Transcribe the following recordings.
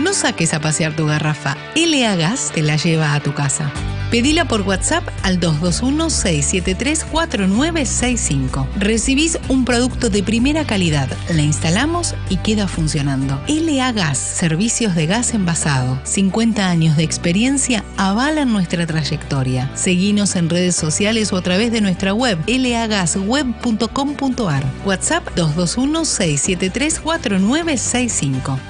No saques a pasear tu garrafa. LA Gas te la lleva a tu casa. Pedila por WhatsApp al 221-673-4965. Recibís un producto de primera calidad, la instalamos y queda funcionando. LA Gas, servicios de gas envasado. 50 años de experiencia avalan nuestra trayectoria. Seguinos en redes sociales o a través de nuestra web lagasweb.com.ar. WhatsApp 221-673-4965.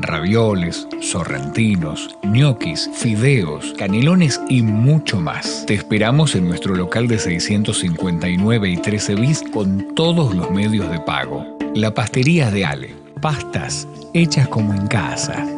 ravioles, sorrentinos, ñoquis, fideos, canelones y mucho más. Te esperamos en nuestro local de 659 y 13 bis con todos los medios de pago. La pastería de Ale. Pastas hechas como en casa.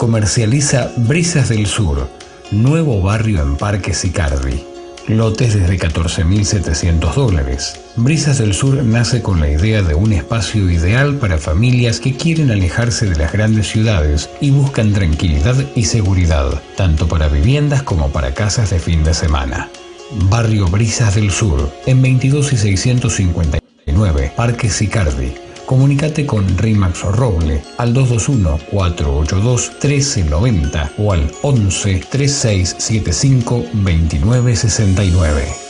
comercializa Brisas del Sur, nuevo barrio en Parque Sicardi. Lotes desde 14.700 dólares. Brisas del Sur nace con la idea de un espacio ideal para familias que quieren alejarse de las grandes ciudades y buscan tranquilidad y seguridad, tanto para viviendas como para casas de fin de semana. Barrio Brisas del Sur, en 22 y 659, Parque Sicardi, Comunicate con Rimax Roble al 221-482-1390 o al 11 3675 2969.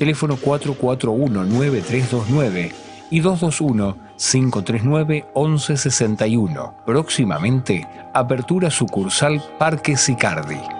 teléfono 441-9329 y 221-539-1161. Próximamente, apertura sucursal Parque Sicardi.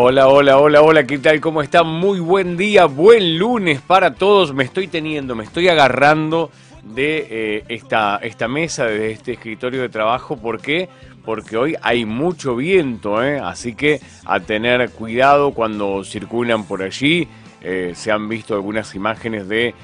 Hola, hola, hola, hola, ¿qué tal? ¿Cómo está? Muy buen día, buen lunes para todos. Me estoy teniendo, me estoy agarrando de eh, esta, esta mesa, de este escritorio de trabajo. ¿Por qué? Porque hoy hay mucho viento, ¿eh? así que a tener cuidado cuando circulan por allí. Eh, se han visto algunas imágenes de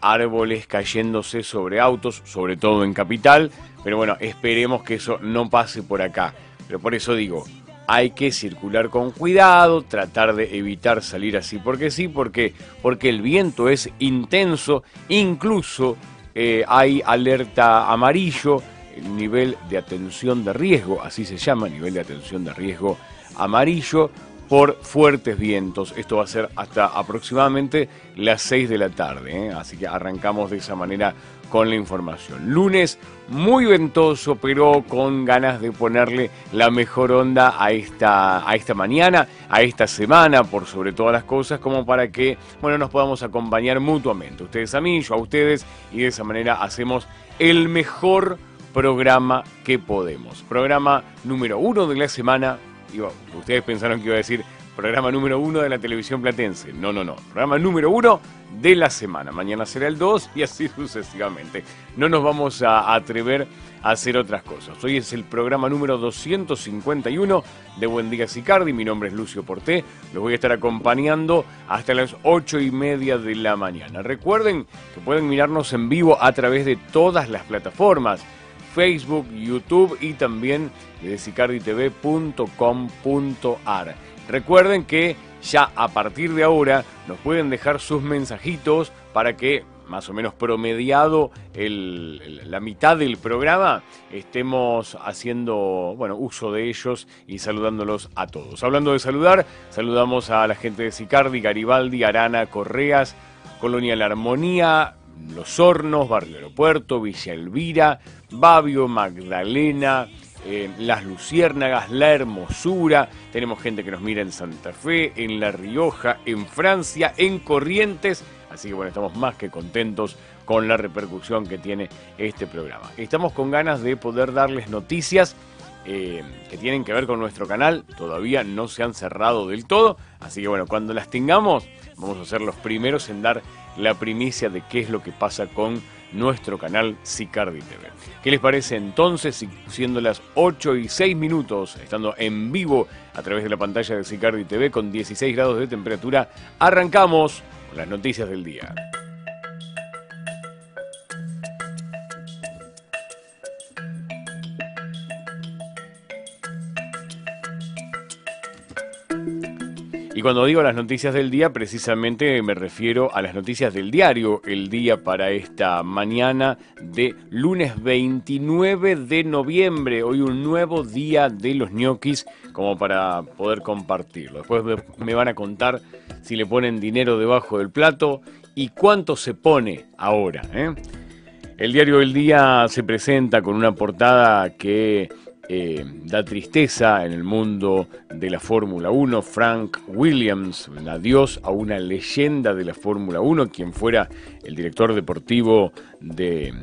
árboles cayéndose sobre autos, sobre todo en capital, pero bueno, esperemos que eso no pase por acá. Pero por eso digo, hay que circular con cuidado, tratar de evitar salir así porque sí, porque, porque el viento es intenso, incluso eh, hay alerta amarillo, el nivel de atención de riesgo, así se llama, nivel de atención de riesgo amarillo, por fuertes vientos. Esto va a ser hasta aproximadamente las 6 de la tarde, ¿eh? así que arrancamos de esa manera con la información. Lunes muy ventoso, pero con ganas de ponerle la mejor onda a esta, a esta mañana, a esta semana, por sobre todas las cosas, como para que bueno, nos podamos acompañar mutuamente. Ustedes a mí, yo a ustedes, y de esa manera hacemos el mejor programa que podemos. Programa número uno de la semana, ustedes pensaron que iba a decir programa número uno de la televisión platense. No, no, no. Programa número uno de la semana. Mañana será el 2 y así sucesivamente. No nos vamos a atrever a hacer otras cosas. Hoy es el programa número 251 de Buen Día Sicardi. Mi nombre es Lucio Porté. Los voy a estar acompañando hasta las 8 y media de la mañana. Recuerden que pueden mirarnos en vivo a través de todas las plataformas Facebook, YouTube y también de sicarditv.com.ar. Recuerden que ya a partir de ahora nos pueden dejar sus mensajitos para que más o menos promediado la mitad del programa, estemos haciendo bueno, uso de ellos y saludándolos a todos. Hablando de saludar, saludamos a la gente de Sicardi, Garibaldi, Arana, Correas, Colonia La Armonía, Los Hornos, Barrio Aeropuerto, Villa Elvira, Babio, Magdalena, eh, Las Luciérnagas, La Hermosura. Tenemos gente que nos mira en Santa Fe, en La Rioja, en Francia, en Corrientes. Así que bueno, estamos más que contentos con la repercusión que tiene este programa. Estamos con ganas de poder darles noticias eh, que tienen que ver con nuestro canal. Todavía no se han cerrado del todo. Así que bueno, cuando las tengamos, vamos a ser los primeros en dar la primicia de qué es lo que pasa con nuestro canal Sicardi TV. ¿Qué les parece entonces, siendo las 8 y 6 minutos, estando en vivo a través de la pantalla de Sicardi TV con 16 grados de temperatura, arrancamos con las noticias del día. Y cuando digo las noticias del día, precisamente me refiero a las noticias del diario El Día para esta mañana de lunes 29 de noviembre. Hoy un nuevo día de los ñoquis como para poder compartirlo. Después me van a contar si le ponen dinero debajo del plato y cuánto se pone ahora. ¿eh? El diario El Día se presenta con una portada que eh, da tristeza en el mundo de la Fórmula 1. Frank Williams, adiós a una leyenda de la Fórmula 1, quien fuera el director deportivo de,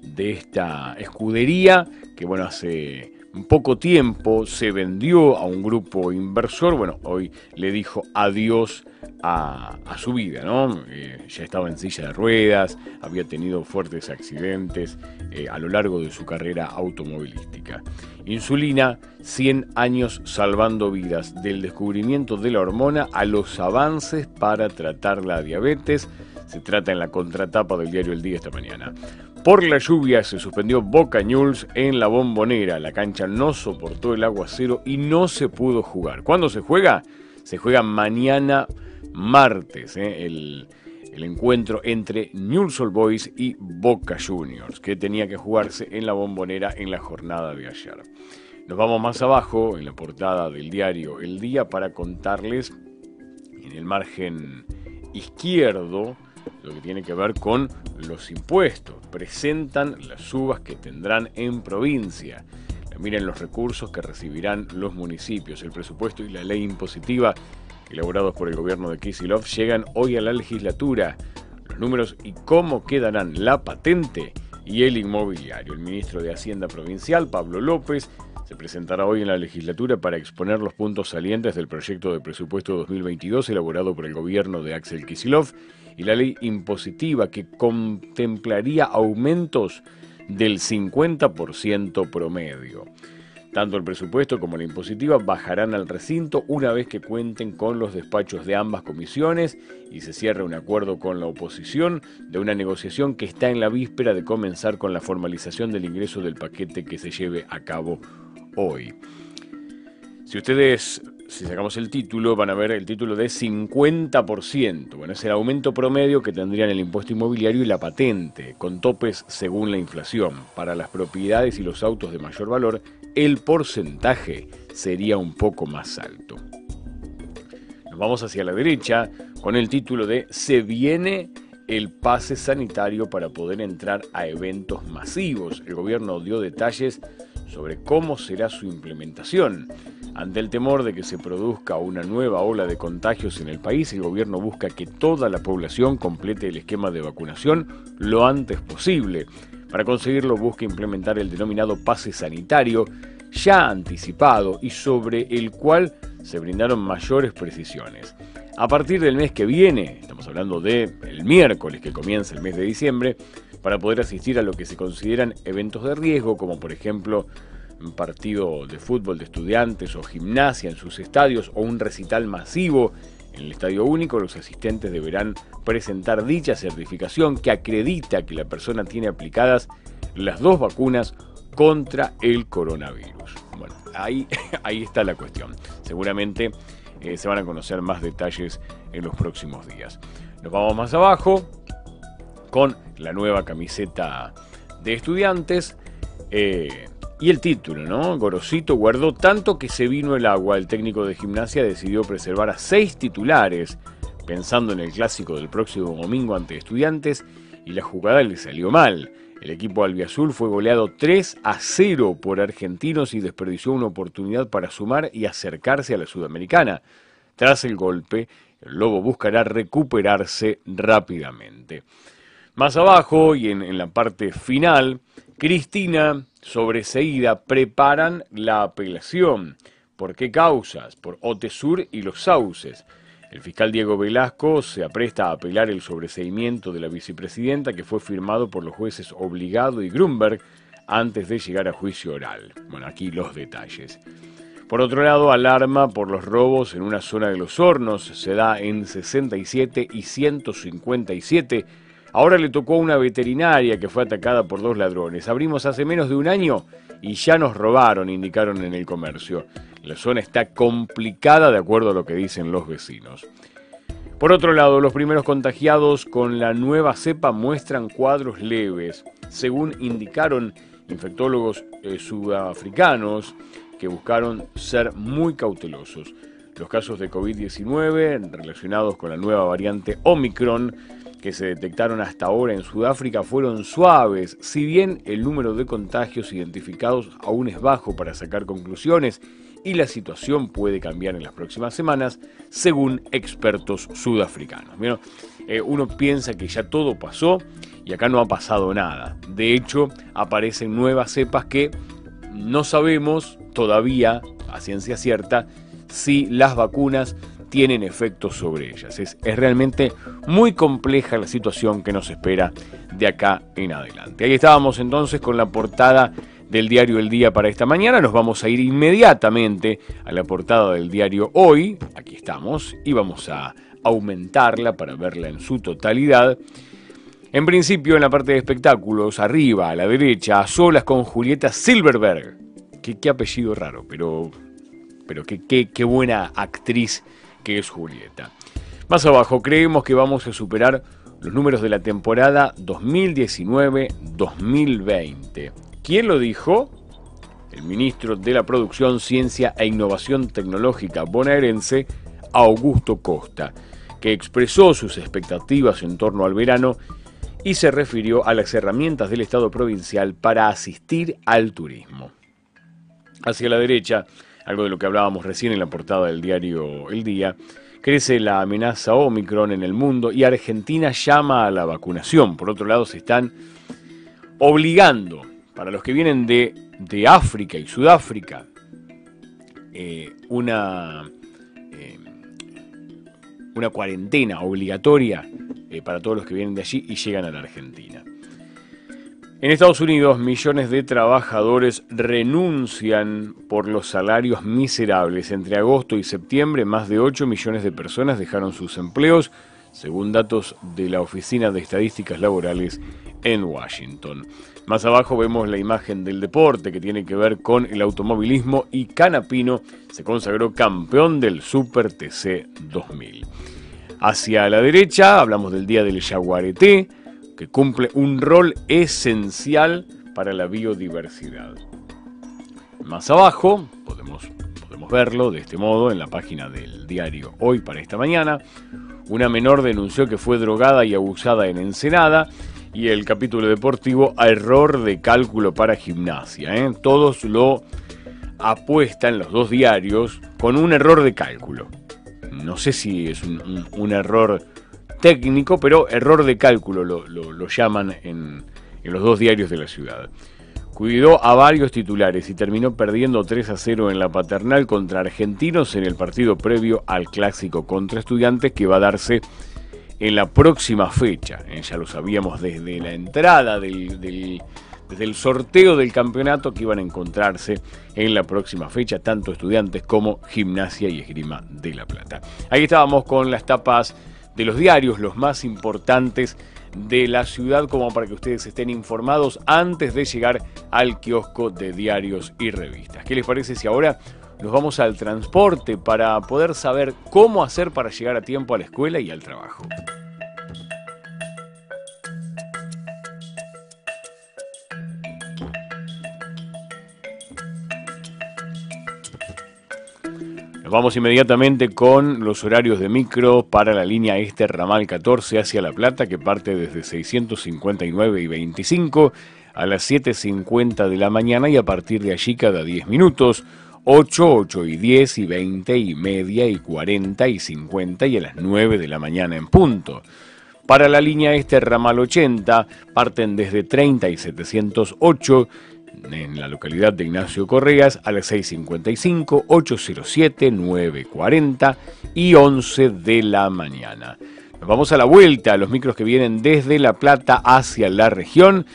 de esta escudería, que bueno, hace poco tiempo se vendió a un grupo inversor, bueno, hoy le dijo adiós a, su vida, ¿no? Eh, ya estaba en silla de ruedas, había tenido fuertes accidentes eh, a lo largo de su carrera automovilística. Insulina, 100 años salvando vidas, del descubrimiento de la hormona a los avances para tratar la diabetes. Se trata en la contratapa del diario El Día esta mañana. Por la lluvia se suspendió Boca News en la bombonera. La cancha no soportó el aguacero y no se pudo jugar. ¿Cuándo se juega? Se juega mañana martes, ¿eh? el, encuentro entre Newell's Old Boys y Boca Juniors, que tenía que jugarse en la bombonera en la jornada de ayer. Nos vamos más abajo, en la portada del diario El Día, para contarles en el margen izquierdo lo que tiene que ver con los impuestos. Presentan las subas que tendrán en provincia. Miren los recursos que recibirán los municipios. El presupuesto y la ley impositiva elaborados por el gobierno de Kisilov llegan hoy a la legislatura. Los números y cómo quedarán la patente y el inmobiliario. El ministro de Hacienda Provincial, Pablo López, Se presentará hoy en la legislatura para exponer los puntos salientes del proyecto de presupuesto 2022 elaborado por el gobierno de Axel Kisilov y la ley impositiva que contemplaría aumentos del 50% promedio. Tanto el presupuesto como la impositiva bajarán al recinto una vez que cuenten con los despachos de ambas comisiones y se cierre un acuerdo con la oposición de una negociación que está en la víspera de comenzar con la formalización del ingreso del paquete que se lleve a cabo hoy. Si ustedes, si sacamos el título, van a ver el título de 50%. Bueno, es el aumento promedio que tendrían el impuesto inmobiliario y la patente, con topes según la inflación. Para las propiedades y los autos de mayor valor, el porcentaje sería un poco más alto. Nos vamos hacia la derecha con el título de Se viene el pase sanitario para poder entrar a eventos masivos. El gobierno dio detalles sobre cómo será su implementación. Ante el temor de que se produzca una nueva ola de contagios en el país, el gobierno busca que toda la población complete el esquema de vacunación lo antes posible. Para conseguirlo busca implementar el denominado pase sanitario, ya anticipado y sobre el cual se brindaron mayores precisiones. A partir del mes que viene, estamos hablando de el miércoles que comienza el mes de diciembre, para poder asistir a lo que se consideran eventos de riesgo, como por ejemplo un partido de fútbol de estudiantes o gimnasia en sus estadios o un recital masivo en el Estadio Único, los asistentes deberán presentar dicha certificación que acredita que la persona tiene aplicadas las dos vacunas contra el coronavirus. Bueno, ahí, ahí está la cuestión. Seguramente eh, se van a conocer más detalles en los próximos días. Nos vamos más abajo con la nueva camiseta de estudiantes. Eh, y el título, ¿no? Gorosito guardó tanto que se vino el agua. El técnico de gimnasia decidió preservar a seis titulares, pensando en el clásico del próximo domingo ante estudiantes, y la jugada le salió mal. El equipo albiazul fue goleado 3 a 0 por argentinos y desperdició una oportunidad para sumar y acercarse a la sudamericana. Tras el golpe, el Lobo buscará recuperarse rápidamente. Más abajo y en, en la parte final, Cristina sobreseída preparan la apelación. ¿Por qué causas? Por Otesur y los sauces. El fiscal Diego Velasco se apresta a apelar el sobreseimiento de la vicepresidenta que fue firmado por los jueces Obligado y Grunberg antes de llegar a juicio oral. Bueno, aquí los detalles. Por otro lado, alarma por los robos en una zona de los hornos. Se da en 67 y 157 Ahora le tocó a una veterinaria que fue atacada por dos ladrones. Abrimos hace menos de un año y ya nos robaron, indicaron en el comercio. La zona está complicada de acuerdo a lo que dicen los vecinos. Por otro lado, los primeros contagiados con la nueva cepa muestran cuadros leves, según indicaron infectólogos eh, sudafricanos que buscaron ser muy cautelosos. Los casos de COVID-19 relacionados con la nueva variante Omicron que se detectaron hasta ahora en Sudáfrica fueron suaves, si bien el número de contagios identificados aún es bajo para sacar conclusiones y la situación puede cambiar en las próximas semanas, según expertos sudafricanos. Eh, uno piensa que ya todo pasó y acá no ha pasado nada. De hecho, aparecen nuevas cepas que no sabemos todavía, a ciencia cierta, si las vacunas tienen efectos sobre ellas. Es, realmente muy compleja la situación que nos espera de acá en adelante. Ahí estábamos entonces con la portada del diario El Día para esta mañana. Nos vamos a ir inmediatamente a la portada del diario Hoy. Aquí estamos y vamos a aumentarla para verla en su totalidad. En principio, en la parte de espectáculos, arriba, a la derecha, a solas con Julieta Silverberg. Qué, qué apellido raro, pero, pero qué, qué, qué buena actriz que es Julieta. Más abajo, creemos que vamos a superar los números de la temporada 2019-2020. ¿Quién lo dijo? El ministro de la Producción, Ciencia e Innovación Tecnológica bonaerense, Augusto Costa, que expresó sus expectativas en torno al verano y se refirió a las herramientas del Estado provincial para asistir al turismo. Hacia la derecha, algo de lo que hablábamos recién en la portada del diario El Día, crece la amenaza Omicron en el mundo y Argentina llama a la vacunación. Por otro lado, se están obligando para los que vienen de, África y Sudáfrica, eh, una, eh, una cuarentena obligatoria eh, para todos los que vienen de allí y llegan a la Argentina. En Estados Unidos, millones de trabajadores renuncian por los salarios miserables. Entre agosto y septiembre, más de 8 millones de personas dejaron sus empleos, según datos de la Oficina de Estadísticas Laborales en Washington. Más abajo vemos la imagen del deporte que tiene que ver con el automovilismo y Canapino se consagró campeón del Super TC 2000. Hacia la derecha hablamos del Día del Yaguareté, que cumple un rol esencial para la biodiversidad. Más abajo podemos, podemos verlo de este modo en la página del diario Hoy para esta mañana. Una menor denunció que fue drogada y abusada en Ensenada y el capítulo deportivo error de cálculo para gimnasia. ¿eh? Todos lo apuestan los dos diarios con un error de cálculo. No sé si es un error técnico, pero error de cálculo lo, llaman en, los dos diarios de la ciudad. Cuidó a varios titulares y terminó perdiendo 3 a 0 en la paternal contra argentinos en el partido previo al clásico contra estudiantes que va a darse en la próxima fecha. Eh, ya lo sabíamos desde la entrada del, desde el sorteo del campeonato que iban a encontrarse en la próxima fecha, tanto estudiantes como gimnasia y esgrima de La Plata. Ahí estábamos con las tapas de los diarios, los más importantes de la ciudad, como para que ustedes estén informados antes de llegar al kiosco de diarios y revistas. ¿Qué les parece si ahora nos vamos al transporte para poder saber cómo hacer para llegar a tiempo a la escuela y al trabajo? Vamos inmediatamente con los horarios de micro para la línea este ramal 14 hacia La Plata, que parte desde 659 y 25 a las 7.50 de la mañana y a partir de allí cada 10 minutos. 8, 8 y 10 y 20 y media y 40 y 50 y a las 9 de la mañana en punto. Para la línea este ramal 80 parten desde 30 y 708 en la localidad de Ignacio Correas a las 6.55, 807, 9.40 y 11 de la mañana. Nos vamos a la vuelta, los micros que vienen desde La Plata hacia la región.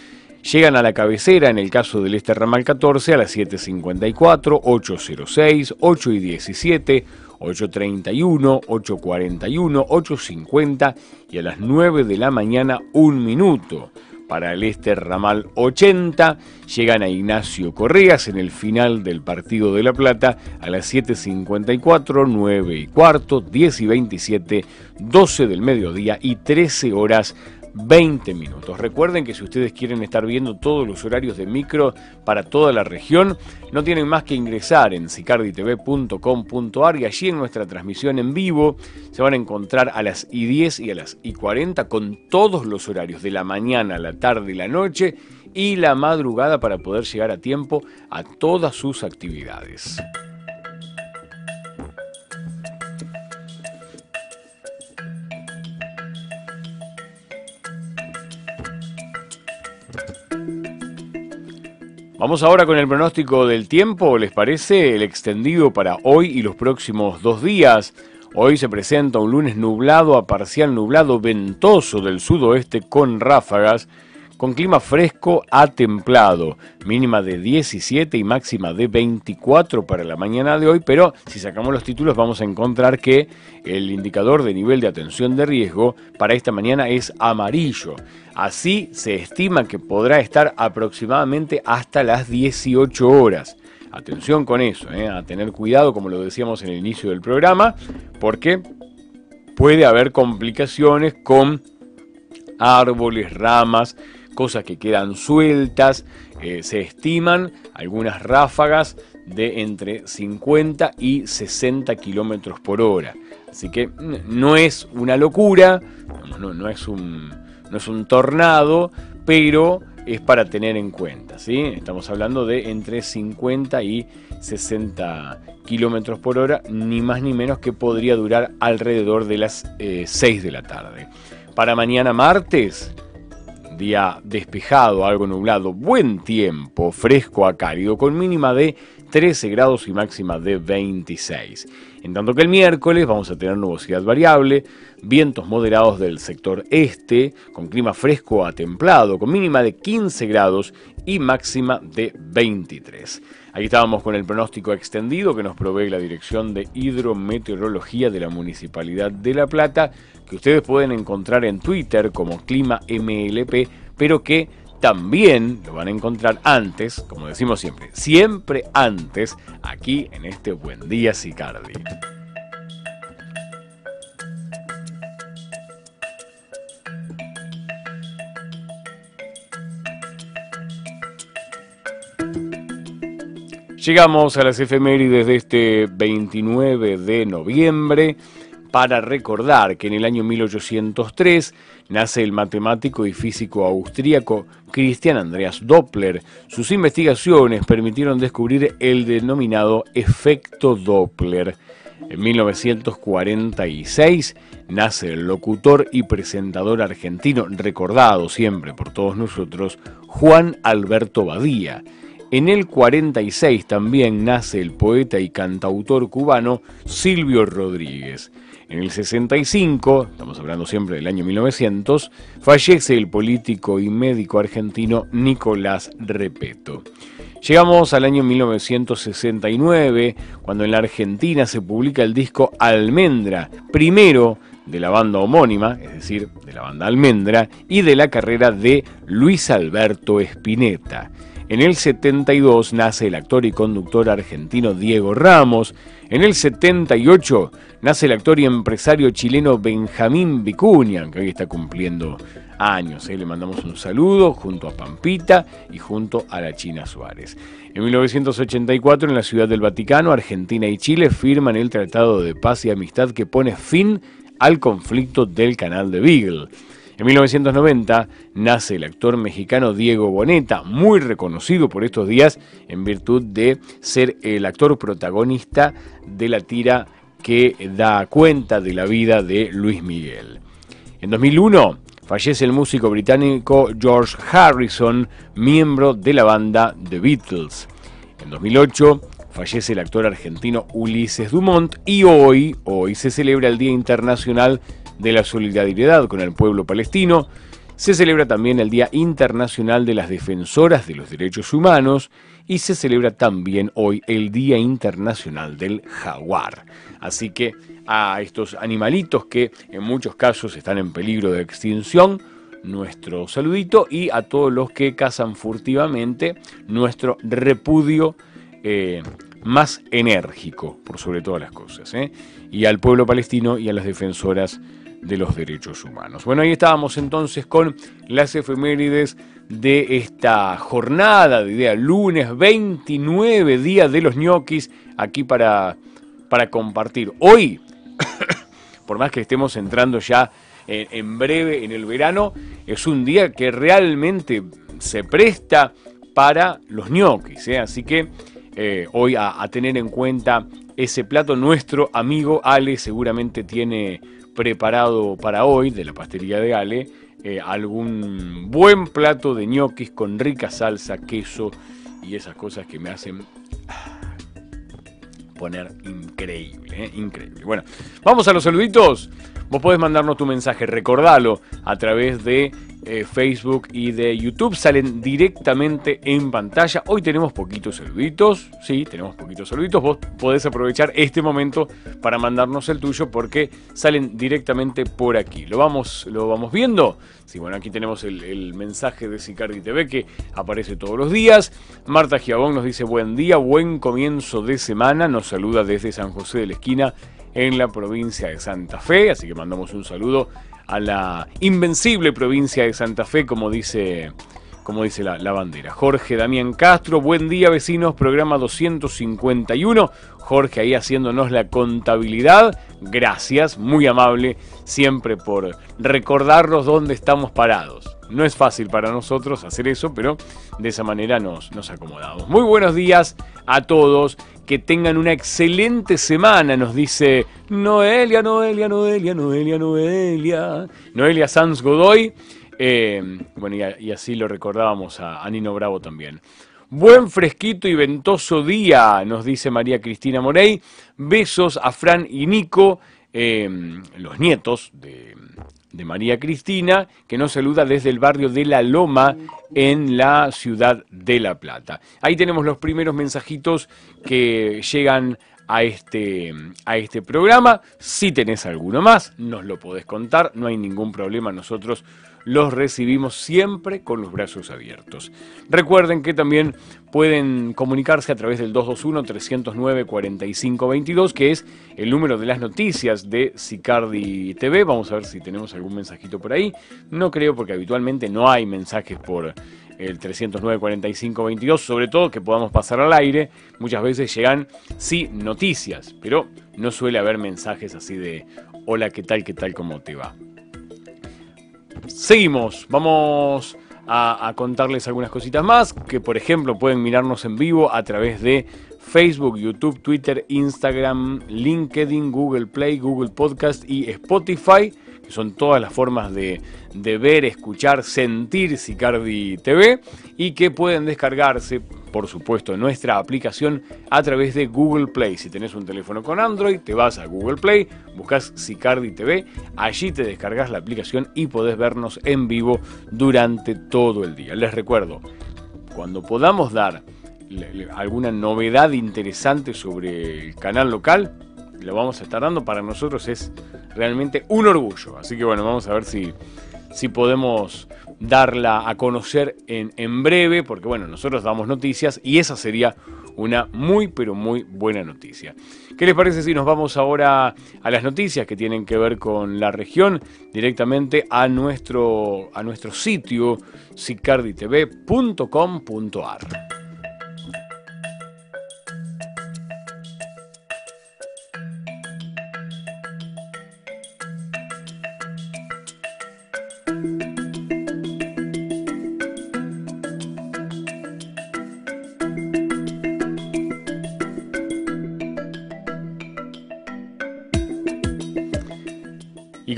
Llegan a la cabecera en el caso del este ramal 14 a las 7.54, 806, 8 y 17, 8.31, 8.41, 8.50 y a las 9 de la mañana un minuto para el este ramal 80. Llegan a Ignacio Correas en el final del partido de La Plata a las 7.54, 9 y cuarto, 10 y 27, 12 del mediodía y 13 horas 20 minutos. Recuerden que si ustedes quieren estar viendo todos los horarios de micro para toda la región, no tienen más que ingresar en sicarditv.com.ar y allí en nuestra transmisión en vivo se van a encontrar a las y 10 y a las y 40 con todos los horarios de la mañana, la tarde y la noche y la madrugada para poder llegar a tiempo a todas sus actividades. Vamos ahora con el pronóstico del tiempo, ¿les parece? El extendido para hoy y los próximos dos días. Hoy se presenta un lunes nublado a parcial nublado ventoso del sudoeste con ráfagas con clima fresco a templado, mínima de 17 y máxima de 24 para la mañana de hoy, pero si sacamos los títulos vamos a encontrar que el indicador de nivel de atención de riesgo para esta mañana es amarillo. Así se estima que podrá estar aproximadamente hasta las 18 horas. Atención con eso, ¿eh? a tener cuidado como lo decíamos en el inicio del programa, porque puede haber complicaciones con árboles, ramas, cosas que quedan sueltas. Eh, se estiman algunas ráfagas de entre 50 y 60 kilómetros por hora. Así que no es una locura, no, es un, tornado, pero es para tener en cuenta. ¿sí? Estamos hablando de entre 50 y 60 kilómetros por hora, ni más ni menos que podría durar alrededor de las 6 eh, de la tarde. Para mañana martes, día despejado, algo nublado, buen tiempo, fresco a cálido, con mínima de 13 grados y máxima de 26. En tanto que el miércoles vamos a tener nubosidad variable, vientos moderados del sector este, con clima fresco a templado, con mínima de 15 grados y máxima de 23. Aquí estábamos con el pronóstico extendido que nos provee la Dirección de Hidrometeorología de la Municipalidad de La Plata, que ustedes pueden encontrar en Twitter como Clima MLP, pero que también lo van a encontrar antes, como decimos siempre, siempre antes, aquí en este Buen Día Sicardi. Llegamos a las efemérides de este 29 de noviembre para recordar que en el año 1803 nace el matemático y físico austríaco Christian Andreas Doppler. Sus investigaciones permitieron descubrir el denominado efecto Doppler. En 1946 nace el locutor y presentador argentino, recordado siempre por todos nosotros, Juan Alberto Badía. En el 46 también nace el poeta y cantautor cubano Silvio Rodríguez. En el 65, estamos hablando siempre del año 1900, fallece el político y médico argentino Nicolás Repeto. Llegamos al año 1969, cuando en la Argentina se publica el disco Almendra, primero de la banda homónima, es decir, de la banda Almendra, y de la carrera de Luis Alberto Spinetta. En el 72 nace el actor y conductor argentino Diego Ramos. En el 78 nace el actor y empresario chileno Benjamín Vicuña, que hoy está cumpliendo años. ¿eh? Le mandamos un saludo junto a Pampita y junto a la China Suárez. En 1984, en la Ciudad del Vaticano, Argentina y Chile firman el Tratado de Paz y Amistad que pone fin al conflicto del Canal de Beagle. En 1990 nace el actor mexicano Diego Boneta, muy reconocido por estos días en virtud de ser el actor protagonista de la tira que da cuenta de la vida de Luis Miguel. En 2001 fallece el músico británico George Harrison, miembro de la banda The Beatles. En 2008 fallece el actor argentino Ulises Dumont y hoy, hoy se celebra el Día Internacional de la solidaridad con el pueblo palestino, se celebra también el Día Internacional de las Defensoras de los Derechos Humanos y se celebra también hoy el Día Internacional del Jaguar. Así que a estos animalitos que en muchos casos están en peligro de extinción, nuestro saludito y a todos los que cazan furtivamente, nuestro repudio eh, más enérgico, por sobre todas las cosas. ¿eh? Y al pueblo palestino y a las defensoras de los derechos humanos. Bueno, ahí estábamos entonces con las efemérides de esta jornada de día lunes 29 días de los ñoquis aquí para, para compartir. Hoy, por más que estemos entrando ya en, breve en el verano, es un día que realmente se presta para los ñoquis, ¿eh? así que eh, hoy a tener en cuenta ese plato nuestro amigo Ale seguramente tiene preparado para hoy de la pastelería de Ale eh, algún buen plato de ñoquis con rica salsa, queso y esas cosas que me hacen ah, poner increíble, eh, increíble. Bueno, vamos a los saluditos. Vos podés mandarnos tu mensaje, recordalo a través de eh, Facebook y de YouTube salen directamente en pantalla. Hoy tenemos poquitos saluditos, sí, tenemos poquitos saluditos. Vos podés aprovechar este momento para mandarnos el tuyo porque salen directamente por aquí. ¿Lo vamos, lo vamos viendo? Sí, bueno, aquí tenemos el, mensaje de Sicardi TV que aparece todos los días. Marta Giabón nos dice buen día, buen comienzo de semana. Nos saluda desde San José de la Esquina en la provincia de Santa Fe, así que mandamos un saludo a la invencible provincia de Santa Fe, como dice, como dice la, bandera. Jorge Damián Castro, buen día vecinos, programa 251. Jorge ahí haciéndonos la contabilidad. Gracias, muy amable siempre por recordarnos dónde estamos parados. No es fácil para nosotros hacer eso, pero de esa manera nos, nos acomodamos. Muy buenos días a todos que tengan una excelente semana, nos dice Noelia, Noelia, Noelia, Noelia, Noelia. Noelia Sanz Godoy. Eh, bueno, y, así lo recordábamos a, a Nino Bravo también. Buen fresquito y ventoso día, nos dice María Cristina Morey. Besos a Fran y Nico, em, los nietos de, María Cristina, que nos saluda desde el barrio de La Loma en la ciudad de La Plata. Ahí tenemos los primeros mensajitos que llegan a este, a este programa. Si tenés alguno más, nos lo podés contar, no hay ningún problema. Nosotros los recibimos siempre con los brazos abiertos. Recuerden que también pueden comunicarse a través del 221-309-4522, que es el número de las noticias de Sicardi TV. Vamos a ver si tenemos algún mensajito por ahí. No creo porque habitualmente no hay mensajes por el 309-4522, sobre todo que podamos pasar al aire. Muchas veces llegan, sí, noticias, pero no suele haber mensajes así de hola, ¿qué tal, qué tal, cómo te va? Seguimos, vamos a, contarles algunas cositas más, que por ejemplo pueden mirarnos en vivo a través de Facebook, YouTube, Twitter, Instagram, LinkedIn, Google Play, Google Podcast y Spotify, son todas las formas de, ver, escuchar, sentir Sicardi TV y que pueden descargarse por supuesto, nuestra aplicación a través de Google Play. Si tenés un teléfono con Android, te vas a Google Play, buscas Sicardi TV, allí te descargas la aplicación y podés vernos en vivo durante todo el día. Les recuerdo, cuando podamos dar alguna novedad interesante sobre el canal local, lo vamos a estar dando. Para nosotros es realmente un orgullo. Así que bueno, vamos a ver si, si podemos darla a conocer en, en breve, porque bueno, nosotros damos noticias y esa sería una muy pero muy buena noticia. ¿Qué les parece si nos vamos ahora a las noticias que tienen que ver con la región directamente a nuestro, a nuestro sitio sicarditv.com.ar?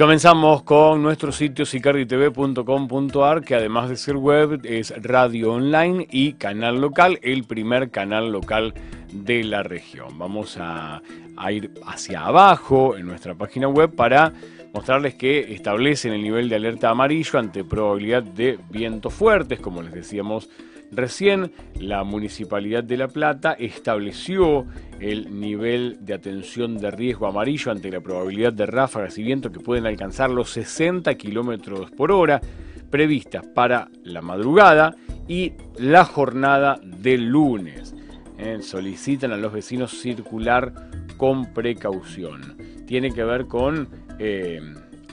Comenzamos con nuestro sitio sicarditv.com.ar, que además de ser web es radio online y canal local, el primer canal local de la región. Vamos a, a ir hacia abajo en nuestra página web para mostrarles que establecen el nivel de alerta amarillo ante probabilidad de vientos fuertes, como les decíamos Recién la Municipalidad de La Plata estableció el nivel de atención de riesgo amarillo ante la probabilidad de ráfagas y viento que pueden alcanzar los 60 kilómetros por hora previstas para la madrugada y la jornada del lunes. Eh, solicitan a los vecinos circular con precaución. Tiene que ver con eh,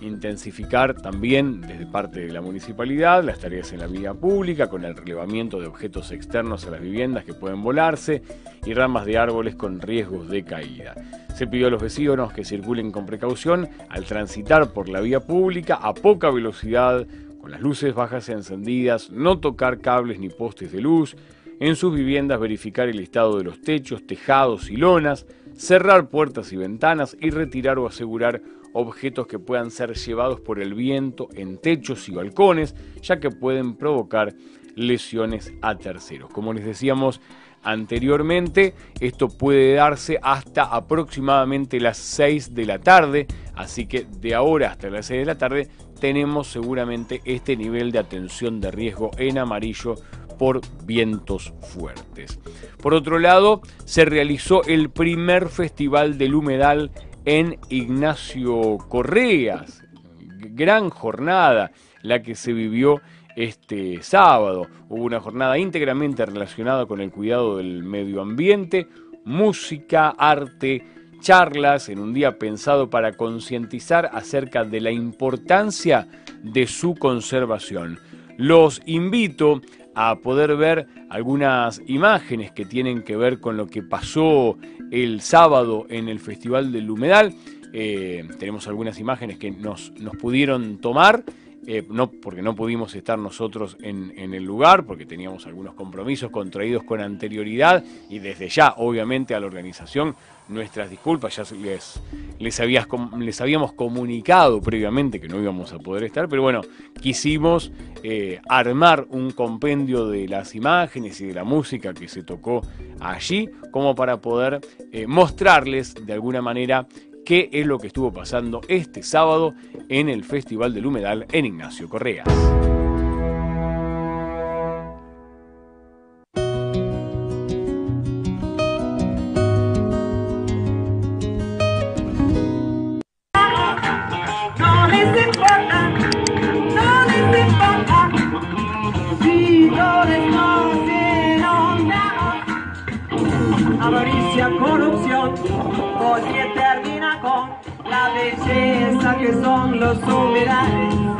intensificar también desde parte de la municipalidad las tareas en la vía pública con el relevamiento de objetos externos a las viviendas que pueden volarse y ramas de árboles con riesgos de caída. Se pidió a los vecinos que circulen con precaución al transitar por la vía pública a poca velocidad, con las luces bajas encendidas, no tocar cables ni postes de luz, en sus viviendas verificar el estado de los techos, tejados y lonas, cerrar puertas y ventanas y retirar o asegurar objetos que puedan ser llevados por el viento en techos y balcones, ya que pueden provocar lesiones a terceros. Como les decíamos anteriormente, esto puede darse hasta aproximadamente las 6 de la tarde, así que de ahora hasta las 6 de la tarde tenemos seguramente este nivel de atención de riesgo en amarillo por vientos fuertes. Por otro lado, se realizó el primer festival del humedal en Ignacio Correas. Gran jornada la que se vivió este sábado. Hubo una jornada íntegramente relacionada con el cuidado del medio ambiente, música, arte, charlas en un día pensado para concientizar acerca de la importancia de su conservación. Los invito a poder ver algunas imágenes que tienen que ver con lo que pasó el sábado en el Festival del Humedal. Eh, tenemos algunas imágenes que nos, nos pudieron tomar eh, no, porque no pudimos estar nosotros en, en, el lugar, porque teníamos algunos compromisos contraídos con anterioridad y desde ya, obviamente, a la organización nuestras disculpas, ya les, les, habíamos comunicado previamente que no íbamos a poder estar, pero bueno, quisimos eh, armar un compendio de las imágenes y de la música que se tocó allí, como para poder eh, mostrarles de alguna manera qué es lo que estuvo pasando este sábado en el Festival del Humedal en Ignacio Correa. Que son los humedales.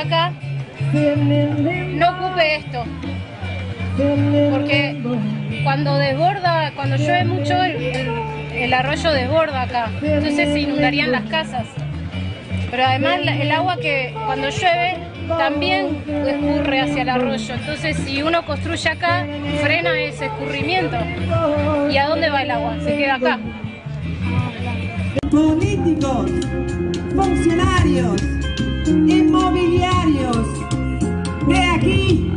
acá no ocupe esto. Porque cuando desborda, cuando llueve mucho, el, arroyo desborda acá. Entonces se inundarían las casas. Pero además el agua que cuando llueve también escurre hacia el arroyo. Entonces si uno construye acá, frena ese escurrimiento. ¿Y a dónde va el agua? Se queda acá. Políticos, funcionarios, inmobiliarios. De aquí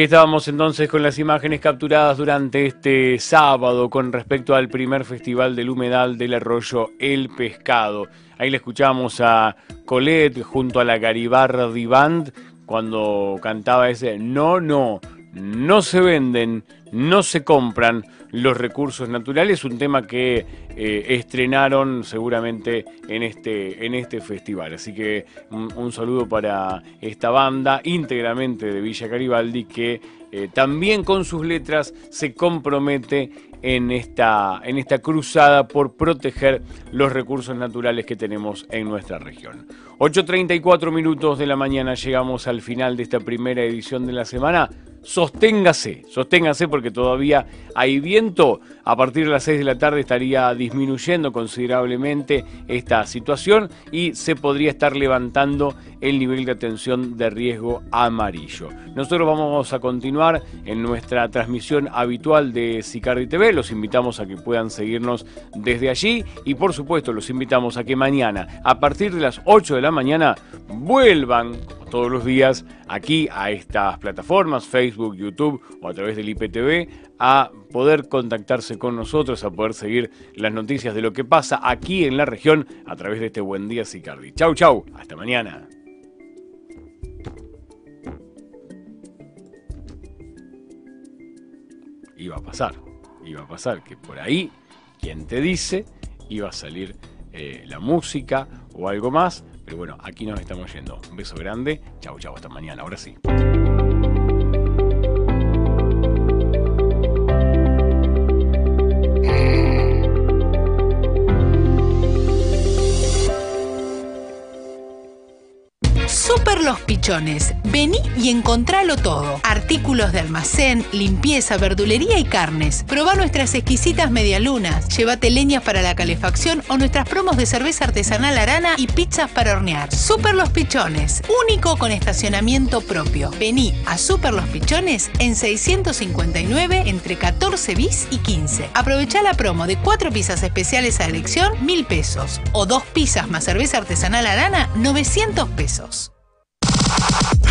Ahí estábamos entonces con las imágenes capturadas durante este sábado con respecto al primer festival del humedal del arroyo El Pescado. Ahí le escuchamos a Colette junto a la Garibardi Band cuando cantaba ese No, no, no se venden, no se compran los recursos naturales, un tema que eh, estrenaron seguramente en este, en este festival. Así que un, un saludo para esta banda íntegramente de Villa Garibaldi que eh, también con sus letras se compromete en esta, en esta cruzada por proteger los recursos naturales que tenemos en nuestra región. 8.34 minutos de la mañana llegamos al final de esta primera edición de la semana. Sosténgase, sosténgase porque todavía hay viento. A partir de las 6 de la tarde estaría disminuyendo considerablemente esta situación y se podría estar levantando el nivel de atención de riesgo amarillo. Nosotros vamos a continuar en nuestra transmisión habitual de Sicardi TV. Los invitamos a que puedan seguirnos desde allí y por supuesto los invitamos a que mañana a partir de las 8 de la mañana vuelvan todos los días aquí a estas plataformas, Facebook, YouTube o a través del IPTV, a poder contactarse con nosotros, a poder seguir las noticias de lo que pasa aquí en la región a través de este Buen Día Sicardi. Chau, chau, hasta mañana. Iba a pasar, iba a pasar que por ahí, quien te dice, iba a salir eh, la música o algo más. Pero bueno, aquí nos estamos yendo. Un beso grande. Chau, chau, hasta mañana. Ahora sí. Vení y encontralo todo. Artículos de almacén, limpieza, verdulería y carnes. Probá nuestras exquisitas medialunas. Llévate leñas para la calefacción o nuestras promos de cerveza artesanal arana y pizzas para hornear. Super Los Pichones. Único con estacionamiento propio. Vení a Super Los Pichones en 659 entre 14 bis y 15. Aprovechá la promo de 4 pizzas especiales a elección, 1000 pesos. O 2 pizzas más cerveza artesanal arana, 900 pesos.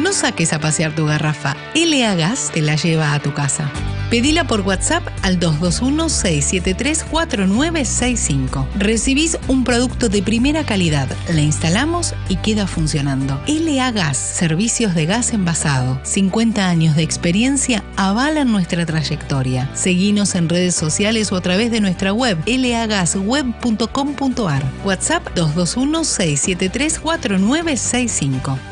No saques a pasear tu garrafa. LA Gas te la lleva a tu casa. Pedila por WhatsApp al 221-673-4965. Recibís un producto de primera calidad, la instalamos y queda funcionando. LA Gas, servicios de gas envasado. 50 años de experiencia avalan nuestra trayectoria. Seguinos en redes sociales o a través de nuestra web lagasweb.com.ar. WhatsApp 221-673-4965.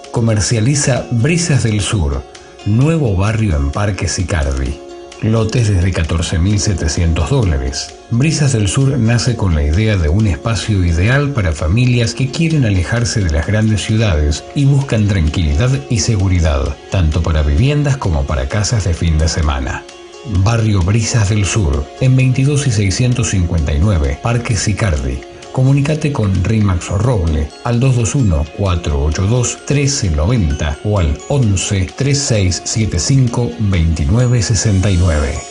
comercializa Brisas del Sur, nuevo barrio en Parque Sicardi. Lotes desde 14.700 dólares. Brisas del Sur nace con la idea de un espacio ideal para familias que quieren alejarse de las grandes ciudades y buscan tranquilidad y seguridad, tanto para viviendas como para casas de fin de semana. Barrio Brisas del Sur, en 22 y 659, Parque Sicardi, Comunicate con Rimax Roble al 221-482-1390 o al 11 3675 2969.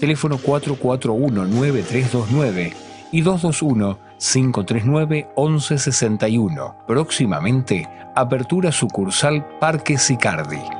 Teléfono 441 9329 y 221-539-1161. Próximamente, apertura sucursal Parque Sicardi.